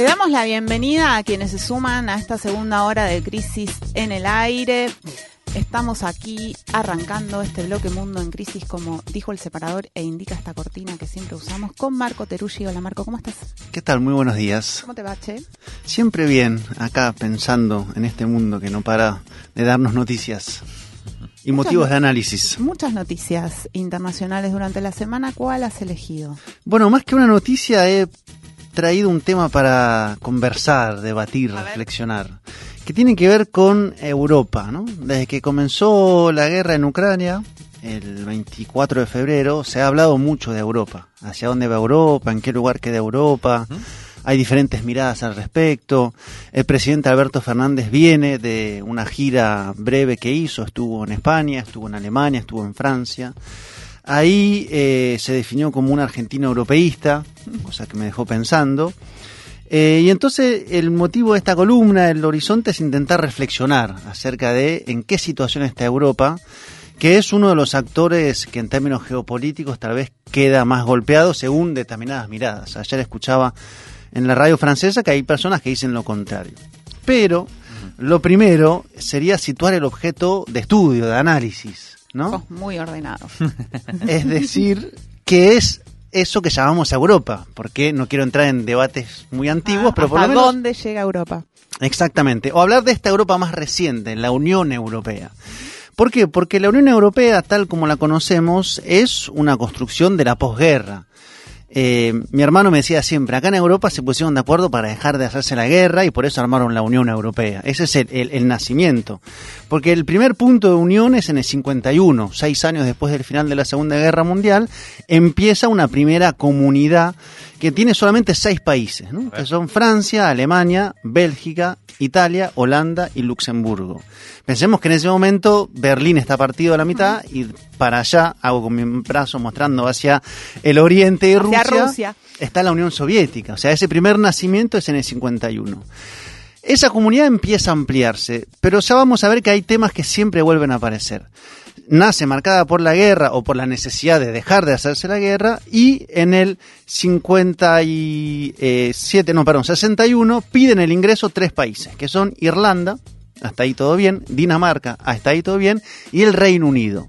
Le damos la bienvenida a quienes se suman a esta segunda hora de Crisis en el Aire. Estamos aquí arrancando este bloque Mundo en Crisis, como dijo el separador e indica esta cortina que siempre usamos, con Marco Teruggi. Hola Marco, ¿cómo estás? ¿Qué tal? Muy buenos días. ¿Cómo te va, Che? Siempre bien, acá pensando en este mundo que no para de darnos noticias y motivos de análisis. Muchas noticias internacionales durante la semana. ¿Cuál has elegido? Bueno, más que una noticia he traído un tema para conversar, debatir, reflexionar, que tiene que ver con Europa. ¿no? Desde que comenzó la guerra en Ucrania, el 24 de febrero, se ha hablado mucho de Europa. ¿Hacia dónde va Europa? ¿En qué lugar queda Europa? Hay diferentes miradas al respecto. El presidente Alberto Fernández viene de una gira breve que hizo, estuvo en España, estuvo en Alemania, estuvo en Francia. Ahí eh, se definió como un argentino europeísta, cosa que me dejó pensando. Eh, y entonces el motivo de esta columna, el horizonte, es intentar reflexionar acerca de en qué situación está Europa, que es uno de los actores que en términos geopolíticos tal vez queda más golpeado según determinadas miradas. Ayer escuchaba en la radio francesa que hay personas que dicen lo contrario. Pero lo primero sería situar el objeto de estudio, de análisis. ¿No? Sos muy ordenado. Es decir, ¿qué es eso que llamamos Europa? Porque no quiero entrar en debates muy antiguos, Ah, pero por lo ¿hasta menos... dónde llega Europa? Exactamente. O hablar de esta Europa más reciente, la Unión Europea. ¿Por qué? Porque la Unión Europea, tal como la conocemos, es una construcción de la posguerra. Eh, mi hermano me decía siempre, acá en Europa se pusieron de acuerdo para dejar de hacerse la guerra y por eso armaron la Unión Europea. Ese es el, el- el nacimiento. Porque el primer punto de unión es en el 51, seis años después del final de la Segunda Guerra Mundial, empieza una primera comunidad que tiene solamente seis países, ¿no? que son Francia, Alemania, Bélgica, Italia, Holanda y Luxemburgo. Pensemos que en ese momento Berlín está partido a la mitad y para allá, hago con mi brazo mostrando hacia el oriente y Rusia, Rusia. está la Unión Soviética. O sea, ese primer nacimiento es en el 51. Esa comunidad empieza a ampliarse, pero ya vamos a ver que hay temas que siempre vuelven a aparecer. Nace marcada por la guerra o por la necesidad de dejar de hacerse la guerra y en el 57, no, perdón, 61 piden el ingreso tres países, que son Irlanda, hasta ahí todo bien, Dinamarca, hasta ahí todo bien, y el Reino Unido.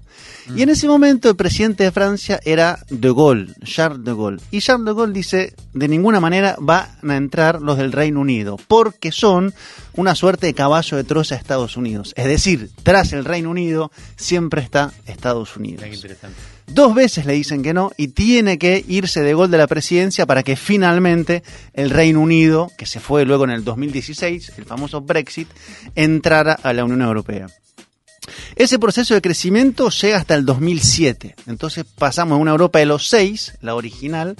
Y en ese momento el presidente de Francia era De Gaulle, Charles de Gaulle. Y Charles de Gaulle dice, de ninguna manera van a entrar los del Reino Unido, porque son una suerte de caballo de Troya a Estados Unidos. Es decir, tras el Reino Unido siempre está Estados Unidos. Dos veces le dicen que no y tiene que irse de gol de la presidencia para que finalmente el Reino Unido, que se fue luego en el 2016, el famoso Brexit, entrara a la Unión Europea. Ese proceso de crecimiento llega hasta el 2007. Entonces pasamos de una Europa de los seis, la original,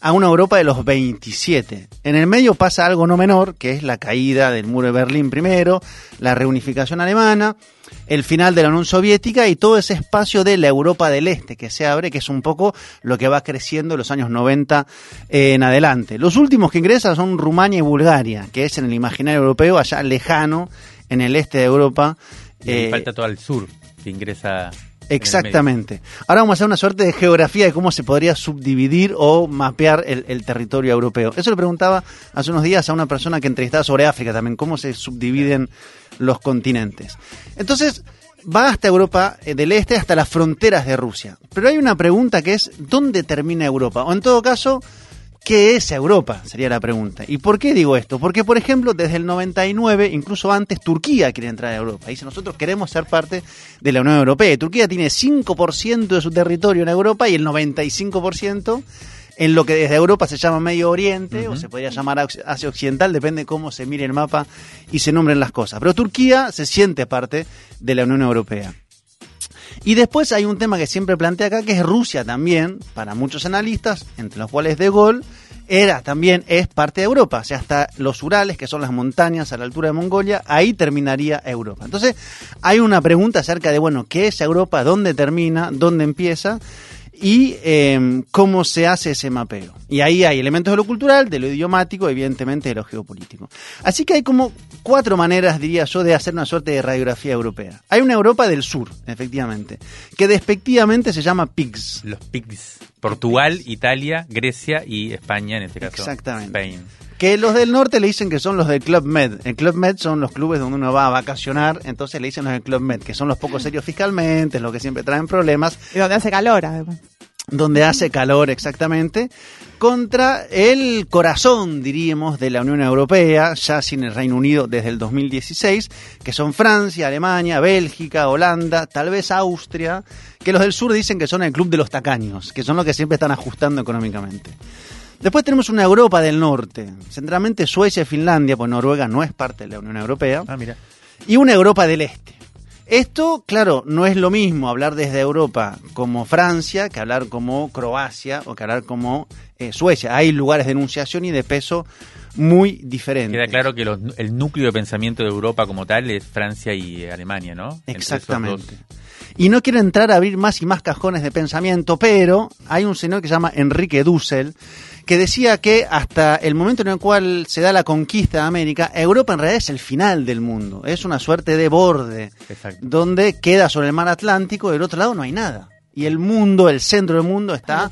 a una Europa de los 27. En el medio pasa algo no menor, que es la caída del muro de Berlín primero, la reunificación alemana, el final de la Unión Soviética y todo ese espacio de la Europa del Este que se abre, que es un poco lo que va creciendo en los años 90 en adelante. Los últimos que ingresan son Rumania y Bulgaria, que es en el imaginario europeo, allá lejano, en el este de Europa. Y Eh, falta todo el sur que ingresa. Exactamente. Ahora vamos a hacer una suerte de geografía de cómo se podría subdividir o mapear el, el territorio europeo. Eso le preguntaba hace unos días a una persona que entrevistaba sobre África también, cómo se subdividen los continentes. Entonces, va hasta Europa eh, del Este, hasta las fronteras de Rusia. Pero hay una pregunta que es, ¿dónde termina Europa? O en todo caso, ¿Qué es Europa? Sería la pregunta. ¿Y por qué digo esto? Porque, por ejemplo, desde el 99, incluso antes, Turquía quiere entrar a Europa. Dice, nosotros queremos ser parte de la Unión Europea. Y Turquía tiene 5% de su territorio en Europa y el 95% en lo que desde Europa se llama Medio Oriente, o se podría llamar Asia Asia Occidental, depende cómo se mire el mapa y se nombren las cosas. Pero Turquía se siente parte de la Unión Europea. Y después hay un tema que siempre plantea acá, que es Rusia también, para muchos analistas, entre los cuales De Gaulle, era también, es parte de Europa, o sea, hasta los Urales, que son las montañas a la altura de Mongolia, ahí terminaría Europa. Entonces, hay una pregunta acerca de, bueno, ¿qué es Europa? ¿Dónde termina? ¿Dónde empieza? Y eh, cómo se hace ese mapeo. Y ahí hay elementos de lo cultural, de lo idiomático, evidentemente de lo geopolítico. Así que hay como cuatro maneras, diría yo, de hacer una suerte de radiografía europea. Hay una Europa del sur, efectivamente, que despectivamente se llama PIGS. Los PIGS. Portugal, Italia, Grecia y España, en este caso. Exactamente. Spain. Que los del norte le dicen que son los del Club Med. El Club Med son los clubes donde uno va a vacacionar, entonces le dicen los del Club Med, que son los pocos serios fiscalmente, los que siempre traen problemas. Y donde hace calor, además. Donde hace calor exactamente, contra el corazón, diríamos, de la Unión Europea, ya sin el Reino Unido desde el 2016, que son Francia, Alemania, Bélgica, Holanda, tal vez Austria, que los del sur dicen que son el club de los tacaños, que son los que siempre están ajustando económicamente. Después tenemos una Europa del Norte, centralmente Suecia y Finlandia, pues Noruega no es parte de la Unión Europea, Ah, mira. y una Europa del Este. Esto, claro, no es lo mismo hablar desde Europa como Francia que hablar como Croacia o que hablar como eh, Suecia. Hay lugares de enunciación y de peso muy diferentes. Queda claro que los- el núcleo de pensamiento de Europa como tal es Francia y Alemania, ¿no? Exactamente. Y no quiero entrar a abrir más y más cajones de pensamiento, pero hay un señor que se llama Enrique Dussel, que decía que hasta el momento en el cual se da la conquista de América, Europa en realidad es el final del mundo, es una suerte de borde, Exacto. donde queda sobre el mar Atlántico, del otro lado no hay nada. Y el mundo, el centro del mundo está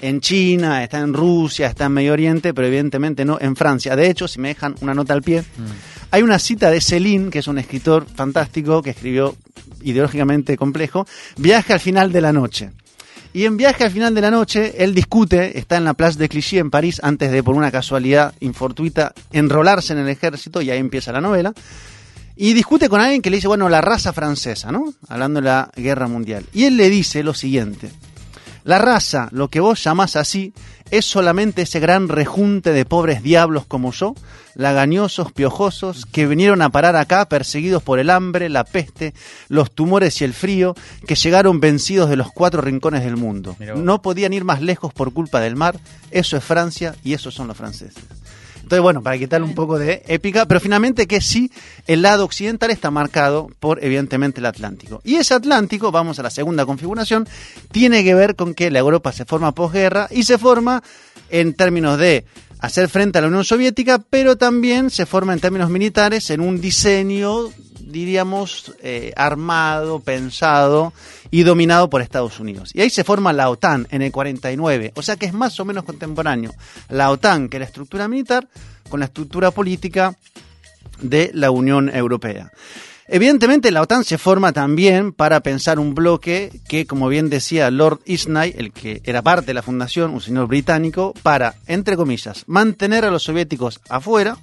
en China, está en Rusia, está en Medio Oriente, pero evidentemente no en Francia. De hecho, si me dejan una nota al pie, Mm. hay una cita de Céline, que es un escritor fantástico que escribió ideológicamente complejo, Viaje al final de la noche. Y en Viaje al final de la noche, él discute, está en la Place de Clichy en París, antes de, por una casualidad infortuita, enrolarse en el ejército, y ahí empieza la novela. Y discute con alguien que le dice, bueno, la raza francesa, ¿no? Hablando de la guerra mundial. Y él le dice lo siguiente. La raza, lo que vos llamás así, es solamente ese gran rejunte de pobres diablos como yo, lagañosos, piojosos, que vinieron a parar acá perseguidos por el hambre, la peste, los tumores y el frío, que llegaron vencidos de los cuatro rincones del mundo. No podían ir más lejos por culpa del mar, eso es Francia y esos son los franceses. Entonces, bueno, para quitarle un poco de épica, pero finalmente que sí, el lado occidental está marcado por, evidentemente, el Atlántico. Y ese Atlántico, vamos a la segunda configuración, tiene que ver con que la Europa se forma posguerra y se forma en términos de hacer frente a la Unión Soviética, pero también se forma en términos militares en un diseño, diríamos, eh, armado, pensado y dominado por Estados Unidos. Y ahí se forma la OTAN en el 49, o sea que es más o menos contemporáneo. La OTAN, que es la estructura militar, con la estructura política de la Unión Europea. Evidentemente la OTAN se forma también para pensar un bloque que, como bien decía Lord Isnay, el que era parte de la fundación, un señor británico, para, entre comillas, mantener a los soviéticos afuera,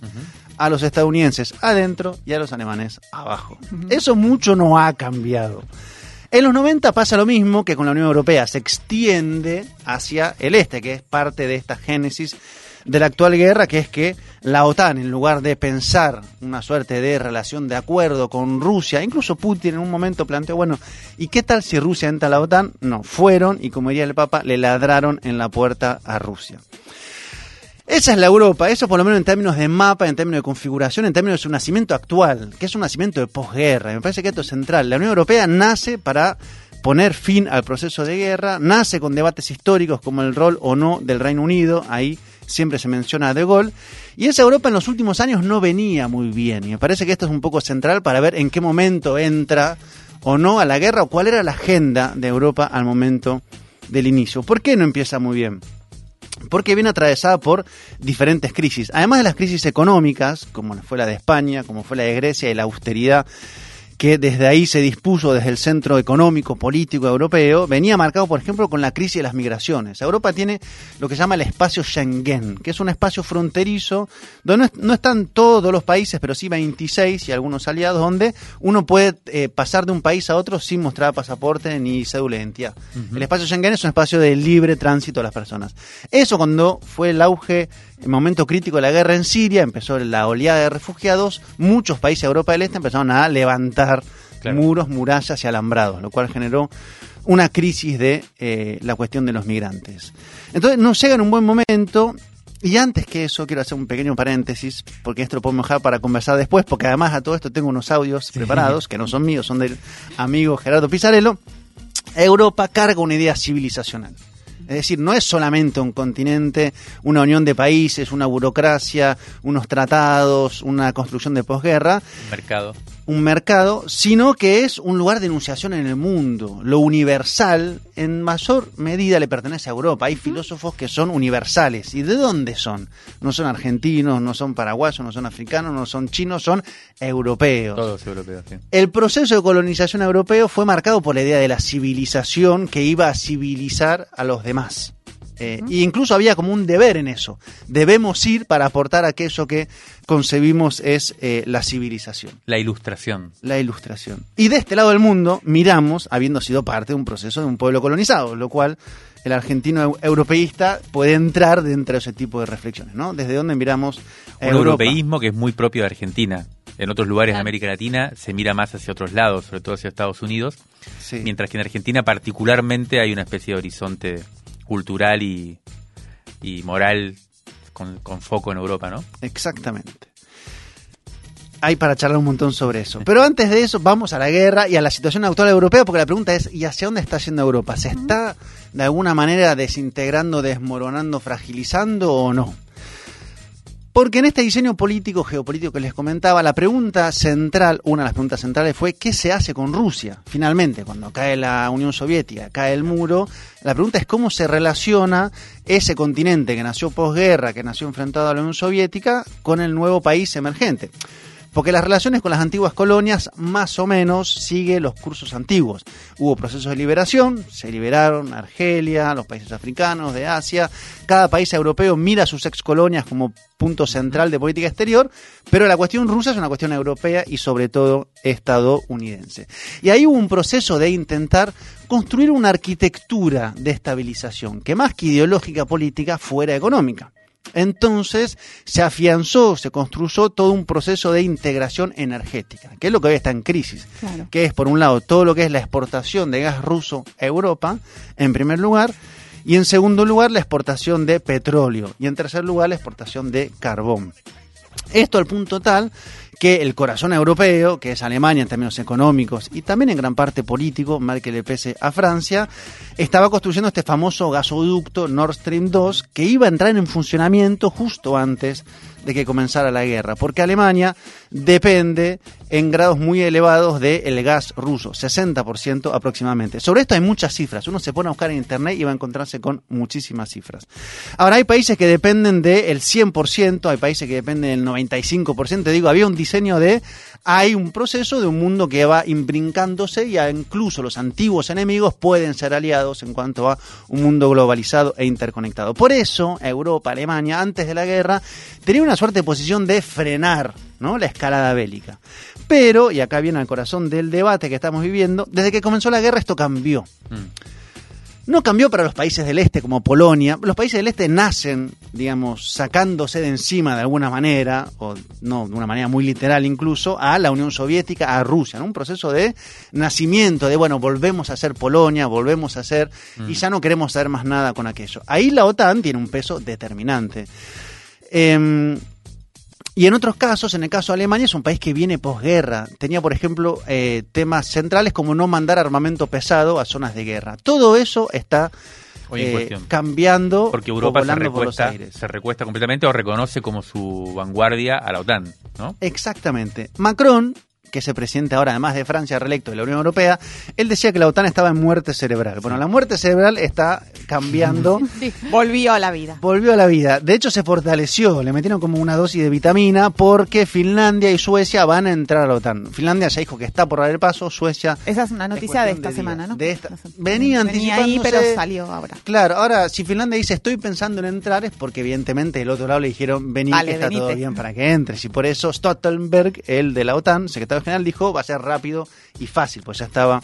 a los estadounidenses adentro y a los alemanes abajo. Eso mucho no ha cambiado. En los 90 pasa lo mismo que con la Unión Europea, se extiende hacia el este, que es parte de esta génesis de la actual guerra, que es que la OTAN, en lugar de pensar una suerte de relación de acuerdo con Rusia, incluso Putin en un momento planteó, bueno, ¿y qué tal si Rusia entra a la OTAN? No, fueron y como diría el Papa, le ladraron en la puerta a Rusia. Esa es la Europa, eso por lo menos en términos de mapa, en términos de configuración, en términos de su nacimiento actual, que es un nacimiento de posguerra. Me parece que esto es central. La Unión Europea nace para poner fin al proceso de guerra, nace con debates históricos como el rol o no del Reino Unido, ahí siempre se menciona a De Gaulle, y esa Europa en los últimos años no venía muy bien, y me parece que esto es un poco central para ver en qué momento entra o no a la guerra, o cuál era la agenda de Europa al momento del inicio. ¿Por qué no empieza muy bien? Porque viene atravesada por diferentes crisis. Además de las crisis económicas, como fue la de España, como fue la de Grecia y la austeridad que desde ahí se dispuso desde el centro económico, político europeo, venía marcado, por ejemplo, con la crisis de las migraciones. Europa tiene lo que se llama el espacio Schengen, que es un espacio fronterizo, donde no, es- no están todos los países, pero sí 26 y algunos aliados, donde uno puede eh, pasar de un país a otro sin mostrar pasaporte ni cédula de identidad. El espacio Schengen es un espacio de libre tránsito de las personas. Eso cuando fue el auge, el momento crítico de la guerra en Siria, empezó la oleada de refugiados, muchos países de Europa del Este empezaron a levantar Claro. muros, murallas y alambrados, lo cual generó una crisis de eh, la cuestión de los migrantes. Entonces nos llega en un buen momento y antes que eso quiero hacer un pequeño paréntesis, porque esto lo podemos dejar para conversar después, porque además a todo esto tengo unos audios preparados, que no son míos, son del amigo Gerardo Pizarello. Europa carga una idea civilizacional. Es decir, no es solamente un continente, una unión de países, una burocracia, unos tratados, una construcción de posguerra, Mercado. Un mercado, sino que es un lugar de enunciación en el mundo. Lo universal, en mayor medida, le pertenece a Europa. Hay filósofos que son universales. ¿Y de dónde son? No son argentinos, no son paraguayos, no son africanos, no son chinos, son europeos. Todos europeos, sí. El proceso de colonización europeo fue marcado por la idea de la civilización que iba a civilizar a los demás. Eh, e incluso había como un deber en eso. Debemos ir para aportar aquello que concebimos es eh, la civilización, La ilustración. la ilustración. Y de este lado del mundo miramos, habiendo sido parte de un proceso de un pueblo colonizado, lo cual el argentino eu- europeísta puede entrar dentro de ese tipo de reflexiones, ¿no? Desde donde miramos a Un Europa. europeísmo que es muy propio de Argentina. En otros lugares de América Latina se mira más hacia otros lados, sobre todo hacia Estados Unidos, Sí. mientras que en Argentina particularmente hay una especie de horizonte cultural y, y moral con, con foco en Europa, ¿no? Exactamente. Hay para charlar un montón sobre eso. Pero antes de eso, vamos a la guerra y a la situación actual europea, porque la pregunta es, ¿y hacia dónde está yendo Europa? ¿Se está de alguna manera desintegrando, desmoronando, fragilizando o no? Porque en este diseño político, geopolítico que les comentaba, la pregunta central, una de las preguntas centrales fue ¿qué se hace con Rusia? Finalmente, cuando cae la Unión Soviética, cae el muro, la pregunta es cómo se relaciona ese continente que nació posguerra, que nació enfrentado a la Unión Soviética, con el nuevo país emergente. Porque las relaciones con las antiguas colonias más o menos siguen los cursos antiguos. Hubo procesos de liberación, se liberaron Argelia, los países africanos, de Asia. Cada país europeo mira a sus ex colonias como punto central de política exterior, pero la cuestión rusa es una cuestión europea y sobre todo estadounidense. Y ahí hubo un proceso de intentar construir una arquitectura de estabilización, que más que ideológica política fuera económica. Entonces se afianzó, se construyó todo un proceso de integración energética, que es lo que hoy está en crisis, Claro. que es por un lado todo lo que es la exportación de gas ruso a Europa, en primer lugar, y en segundo lugar la exportación de petróleo, y en tercer lugar la exportación de carbón. Esto al punto tal que el corazón europeo, que es Alemania en términos económicos y también en gran parte político, mal que le pese a Francia, estaba construyendo este famoso gasoducto Nord Stream 2 que iba a entrar en funcionamiento justo antes de que comenzara la guerra, porque Alemania depende en grados muy elevados del gas ruso, 60% aproximadamente. Sobre esto hay muchas cifras, uno se pone a buscar en internet y va a encontrarse con muchísimas cifras. Ahora hay países que dependen del 100%, hay países que dependen del 95%, digo, había un diseño de, hay un proceso de un mundo que va imbrincándose y incluso los antiguos enemigos pueden ser aliados en cuanto a un mundo globalizado e interconectado. Por eso Europa, Alemania, antes de la guerra, tenía una suerte de posición de frenar ¿no? la escalada bélica. Pero, y acá viene al corazón del debate que estamos viviendo, desde que comenzó la guerra esto cambió. Mm. No cambió para los países del este como Polonia. Los países del este nacen, digamos, sacándose de encima de alguna manera, o no, de una manera muy literal incluso, a la Unión Soviética, a Rusia, ¿no? Un proceso de nacimiento, de bueno, volvemos a ser Polonia, volvemos a ser, y ya no queremos saber más nada con aquello. Ahí la OTAN tiene un peso determinante. Em, y en otros casos, en el caso de Alemania, es un país que viene posguerra. Tenía, por ejemplo, eh, temas centrales como no mandar armamento pesado a zonas de guerra. Todo eso está eh, cambiando Porque Europa se por recuesta, aires. se recuesta completamente o reconoce como su vanguardia a la OTAN, ¿no? Exactamente. Macron, que es el presidente ahora, además de Francia, reelecto de la Unión Europea, él decía que la OTAN estaba en muerte cerebral. Bueno, la muerte cerebral está cambiando. Sí, volvió a la vida. Volvió a la vida. De hecho, se fortaleció. Le metieron como una dosis de vitamina porque Finlandia y Suecia van a entrar a la OTAN. Finlandia ya dijo que está por dar el paso. Suecia. Esa es una es noticia de esta semana. ¿no? De esta-. Venía Venía ahí, pero salió ahora. Claro, ahora si Finlandia dice estoy pensando en entrar es porque evidentemente del otro lado le dijeron vení Vale, que está todo bien para que entres y por eso Stoltenberg, el de la OTAN, secretario general, dijo va a ser rápido y fácil, pues ya estaba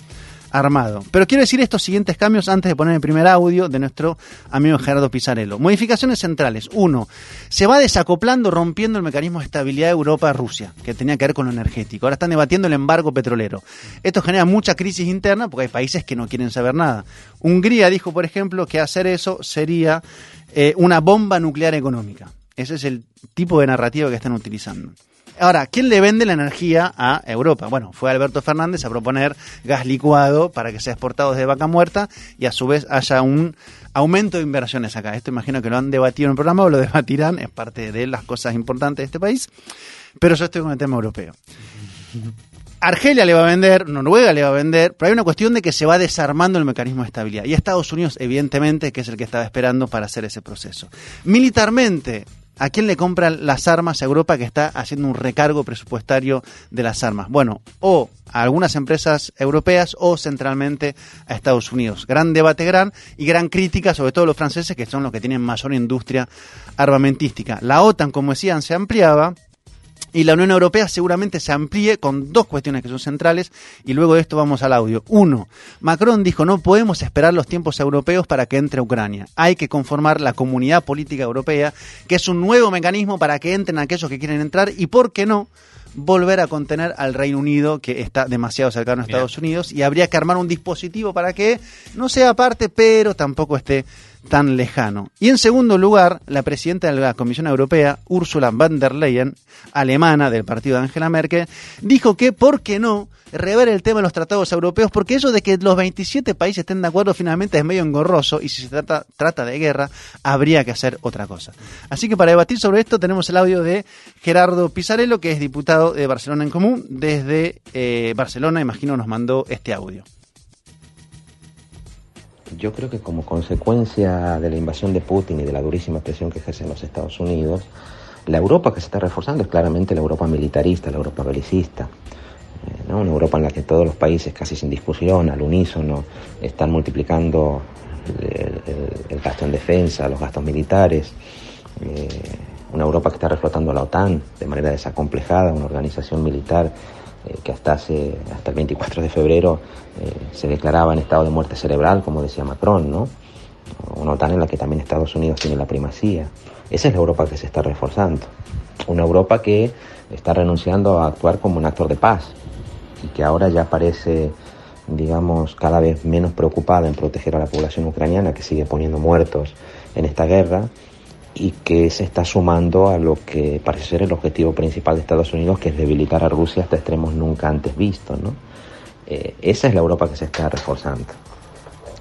armado. Pero quiero decir estos siguientes cambios antes de poner el primer audio de nuestro amigo Gerardo Pizarello. Modificaciones centrales. Uno, se va desacoplando, rompiendo el mecanismo de estabilidad de Europa-Rusia, que tenía que ver con lo energético. Ahora están debatiendo el embargo petrolero. Esto genera mucha crisis interna porque hay países que no quieren saber nada. Hungría dijo, por ejemplo, que hacer eso sería eh, una bomba nuclear económica. Ese es el tipo de narrativa que están utilizando. Ahora, ¿quién le vende la energía a Europa? Bueno, fue Alberto Fernández a proponer gas licuado para que sea exportado desde vaca muerta y a su vez haya un aumento de inversiones acá. Esto imagino que lo han debatido en el programa o lo debatirán, es parte de las cosas importantes de este país. Pero yo estoy con el tema europeo. Argelia le va a vender, Noruega le va a vender, pero hay una cuestión de que se va desarmando el mecanismo de estabilidad. Y Estados Unidos, evidentemente, que es el que estaba esperando para hacer ese proceso. Militarmente, ¿A quién le compran las armas a Europa que está haciendo un recargo presupuestario de las armas? Bueno, o a algunas empresas europeas o centralmente a Estados Unidos. Gran debate, gran y gran crítica, sobre todo los franceses, que son los que tienen mayor industria armamentística. La OTAN, como decían, se ampliaba y la Unión Europea seguramente se amplíe con dos cuestiones que son centrales y luego de esto vamos al audio. Uno, Macron dijo no podemos esperar los tiempos europeos para que entre Ucrania. Hay que conformar la comunidad política europea, que es un nuevo mecanismo para que entren aquellos que quieren entrar y, ¿por qué no? volver a contener al Reino Unido, que está demasiado cercano a Estados Unidos, y habría que armar un dispositivo para que no sea parte, pero tampoco esté tan lejano. Y en segundo lugar, la presidenta de la Comisión Europea, Ursula von der Leyen, alemana del partido de Angela Merkel, dijo que, ¿por qué no?, rever el tema de los tratados europeos, porque eso de que los 27 países estén de acuerdo finalmente es medio engorroso y si se trata, trata de guerra, habría que hacer otra cosa. Así que para debatir sobre esto tenemos el audio de Gerardo Pizarello, que es diputado de Barcelona en Común. Desde eh, Barcelona, imagino, nos mandó este audio. Yo creo que como consecuencia de la invasión de Putin y de la durísima presión que ejercen los Estados Unidos, la Europa que se está reforzando es claramente la Europa militarista, la Europa belicista. Eh, Una Europa en la que todos los países, casi sin discusión, al unísono, están multiplicando el, gasto en defensa, los gastos militares. Eh, una Europa que está reflotando la OTAN de manera desacomplejada, una organización militar eh, que hasta, hace, hasta el 24 de febrero eh, se declaraba en estado de muerte cerebral, como decía Macron, ¿no? Una OTAN en la que también Estados Unidos tiene la primacía. Esa es la Europa que se está reforzando. Una Europa que está renunciando a actuar como un actor de paz y que ahora ya parece, digamos, cada vez menos preocupada en proteger a la población ucraniana que sigue poniendo muertos en esta guerra y que se está sumando a lo que parece ser el objetivo principal de Estados Unidos, que es debilitar a Rusia hasta extremos nunca antes vistos. ¿no? Eh, esa es la Europa que se está reforzando.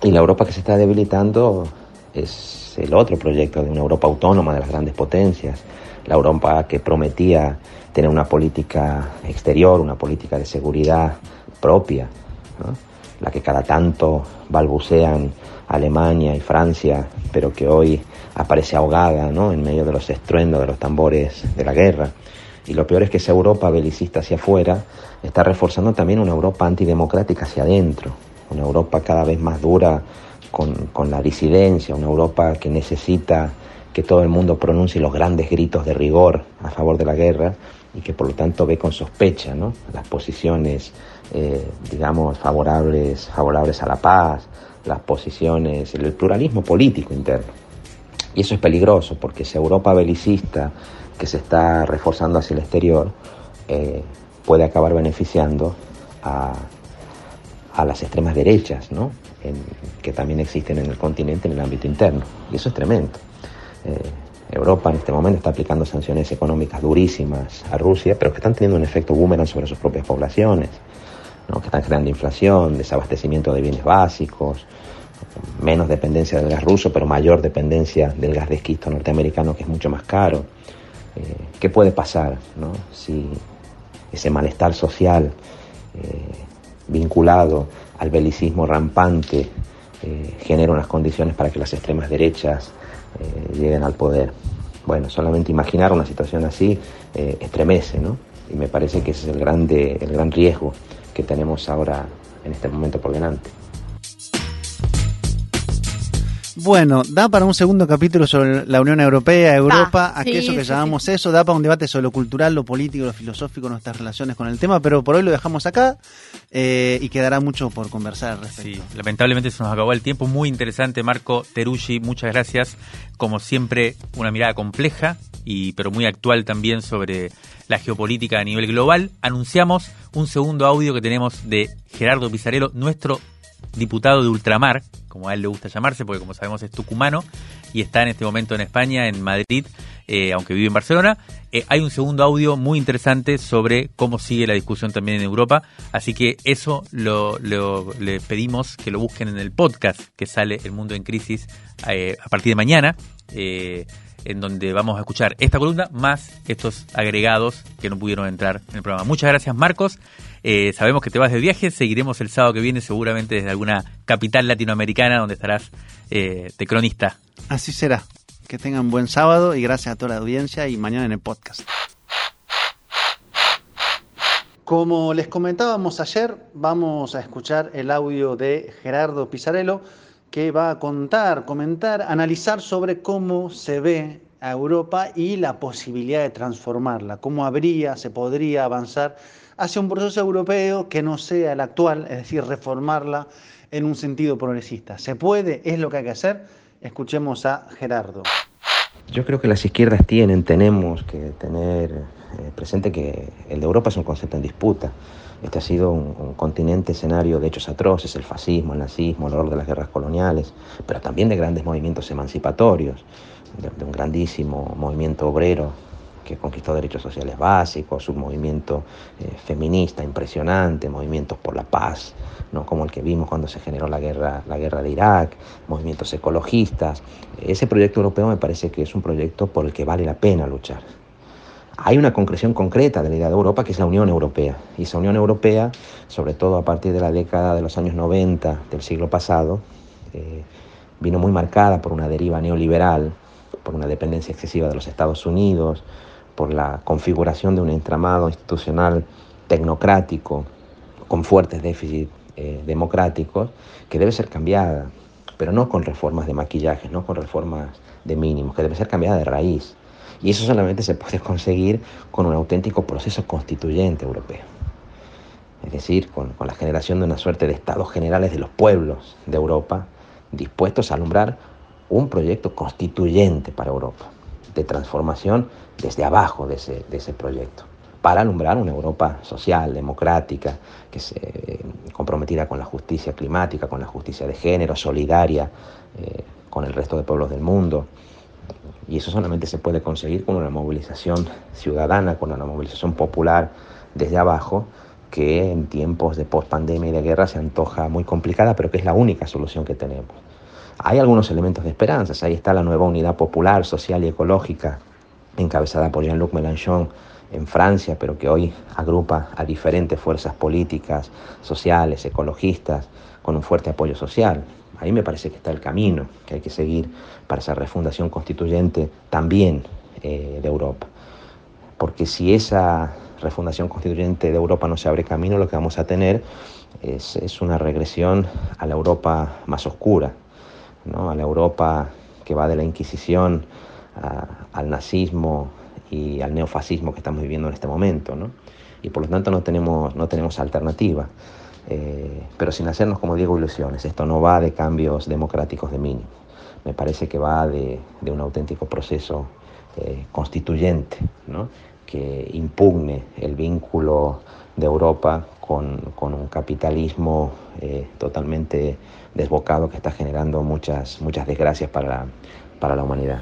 Y la Europa que se está debilitando es el otro proyecto de una Europa autónoma de las grandes potencias, la Europa que prometía tener una política exterior, una política de seguridad propia, ¿no? la que cada tanto balbucean Alemania y Francia, pero que hoy aparece ahogada ¿no? en medio de los estruendos de los tambores de la guerra. Y lo peor es que esa Europa belicista hacia afuera está reforzando también una Europa antidemocrática hacia adentro, una Europa cada vez más dura con, con la disidencia, una Europa que necesita que todo el mundo pronuncie los grandes gritos de rigor a favor de la guerra y que por lo tanto ve con sospecha ¿no? las posiciones, eh, digamos, favorables, favorables a la paz, las posiciones, el pluralismo político interno. Y eso es peligroso porque esa Europa belicista que se está reforzando hacia el exterior eh, puede acabar beneficiando a, a las extremas derechas, ¿no? Que también existen en el continente en el ámbito interno. Y eso es tremendo. Eh, Europa en este momento está aplicando sanciones económicas durísimas a Rusia, pero que están teniendo un efecto boomerang sobre sus propias poblaciones, que están creando inflación, desabastecimiento de bienes básicos, menos dependencia del gas ruso, pero mayor dependencia del gas de esquisto norteamericano, que es mucho más caro. Eh, ¿Qué puede pasar ¿no? si ese malestar social eh, vinculado al belicismo rampante eh, genera unas condiciones para que las extremas derechas lleguen al poder? Bueno, solamente imaginar una situación así estremece, ¿no? Y me parece que ese es el, grande, el gran riesgo que tenemos ahora en este momento por delante. Bueno, da para un segundo capítulo sobre la Unión Europea, Europa, Da, aquello sí, que sí, llamamos eso, da para un debate sobre lo cultural, lo político, lo filosófico, nuestras relaciones con el tema, pero por hoy lo dejamos acá eh, y quedará mucho por conversar al respecto. Sí, lamentablemente se nos acabó el tiempo. Muy interesante, Marco Teruggi. Muchas gracias. Como siempre, una mirada compleja, y pero muy actual también sobre la geopolítica a nivel global. Anunciamos un segundo audio que tenemos de Gerardo Pizarello, nuestro diputado de ultramar, como a él le gusta llamarse, porque como sabemos es tucumano y está en este momento en España, en Madrid, eh, aunque vive en Barcelona. Eh, hay un segundo audio muy interesante sobre cómo sigue la discusión también en Europa, así que eso lo, lo- le pedimos que lo busquen en el podcast que sale El Mundo en Crisis eh, a partir de mañana. En donde vamos a escuchar esta columna más estos agregados que no pudieron entrar en el programa. Muchas gracias, Marcos. Eh, sabemos que te vas de viaje, seguiremos el sábado que viene seguramente desde alguna capital latinoamericana donde estarás eh, de cronista. Así será. Que tengan buen sábado y gracias a toda la audiencia y mañana en el podcast. Como les comentábamos ayer, vamos a escuchar el audio de Gerardo Pizarello que va a contar, comentar, analizar sobre cómo se ve a Europa y la posibilidad de transformarla, cómo habría, se podría avanzar hacia un proceso europeo que no sea el actual, es decir, reformarla en un sentido progresista. ¿Se puede? ¿Es lo que hay que hacer? Escuchemos a Gerardo. Yo creo que las izquierdas tienen, tenemos que tener eh, presente que el de Europa es un concepto en disputa. Este ha sido un, continente escenario de hechos atroces, el fascismo, el nazismo, el horror de las guerras coloniales, pero también de grandes movimientos emancipatorios, de, de un grandísimo movimiento obrero que conquistó derechos sociales básicos, un movimiento eh, feminista impresionante, movimientos por la paz, ¿no? como el que vimos cuando se generó la guerra, la guerra de Irak, movimientos ecologistas. Ese proyecto europeo me parece que es un proyecto por el que vale la pena luchar. Hay una concreción concreta de la idea de Europa que es la Unión Europea. Y esa Unión Europea, sobre todo a partir de la década de los años 90 del siglo pasado, eh, vino muy marcada por una deriva neoliberal, por una dependencia excesiva de los Estados Unidos, por la configuración de un entramado institucional tecnocrático con fuertes déficits eh, democráticos que debe ser cambiada, pero no con reformas de maquillaje, no con reformas de mínimos, que debe ser cambiada de raíz. Y eso solamente se puede conseguir con un auténtico proceso constituyente europeo. Es decir, con, con la generación de una suerte de estados generales de los pueblos de Europa dispuestos a alumbrar un proyecto constituyente para Europa, de transformación desde abajo de ese, de ese proyecto, para alumbrar una Europa social, democrática, que se eh, comprometida con la justicia climática, con la justicia de género, solidaria eh, con el resto de pueblos del mundo. Y eso solamente se puede conseguir con una movilización ciudadana, con una movilización popular desde abajo, que en tiempos de post-pandemia y de guerra se antoja muy complicada, pero que es la única solución que tenemos. Hay algunos elementos de esperanza. Ahí está la nueva unidad popular, social y ecológica, encabezada por Jean-Luc Mélenchon en Francia, pero que hoy agrupa a diferentes fuerzas políticas, sociales, ecologistas, con un fuerte apoyo social. Ahí me parece que está el camino que hay que seguir para esa refundación constituyente también eh, de Europa. Porque si esa refundación constituyente de Europa no se abre camino, lo que vamos a tener es, una regresión a la Europa más oscura, ¿no? a la Europa que va de la Inquisición al nazismo y al neofascismo que estamos viviendo en este momento. Y por lo tanto no tenemos, no tenemos alternativa. Eh, pero sin hacernos, como digo, ilusiones. Esto no va de cambios democráticos de mínimo. Me parece que va de, un auténtico proceso eh, constituyente, que impugne el vínculo de Europa con, un capitalismo eh, totalmente desbocado que está generando muchas, muchas desgracias para para la humanidad.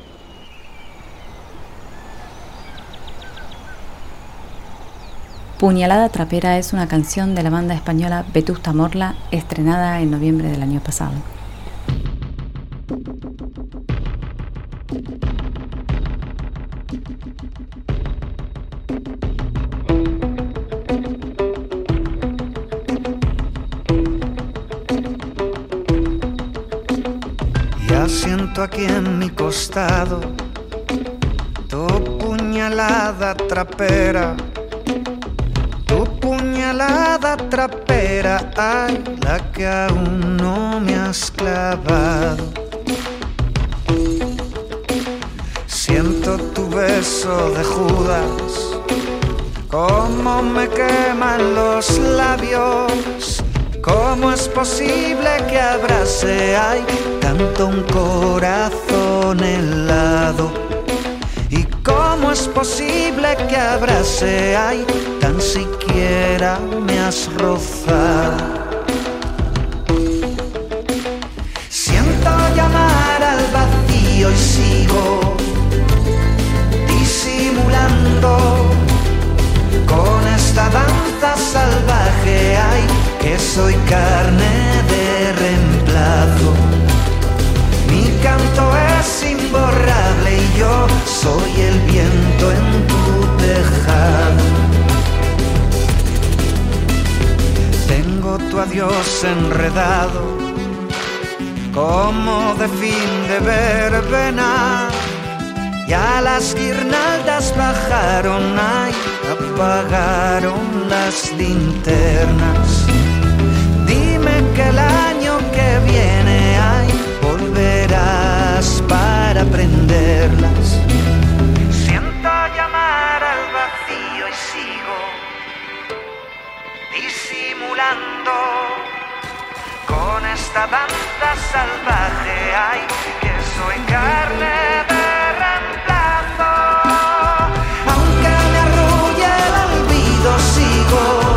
Puñalada Trapera es una canción de la banda española Vetusta Morla estrenada en noviembre del año pasado. Ya siento aquí en mi costado tu puñalada trapera, puñalada trapera, ay, la que aún no me has clavado. Siento tu beso de Judas, cómo me queman los labios. ¿Cómo es posible que abrace, ay, tanto un corazón helado? ¿Y cómo es posible que abrace hay tan siquiera me has rozado? llamar al vacío y sigo disimulando con esta danza salvaje. Ay, que soy carne de reemplazo. Mi canto es y Adiós enredado como de fin de verbena. Ya las guirnaldas bajaron, ay, apagaron las linternas. Dime que el año que viene, ay, volverás para prenderlas. con esta banda salvaje. Ay, que soy carne de reemplazo. Aunque me arrulle el olvido, sigo.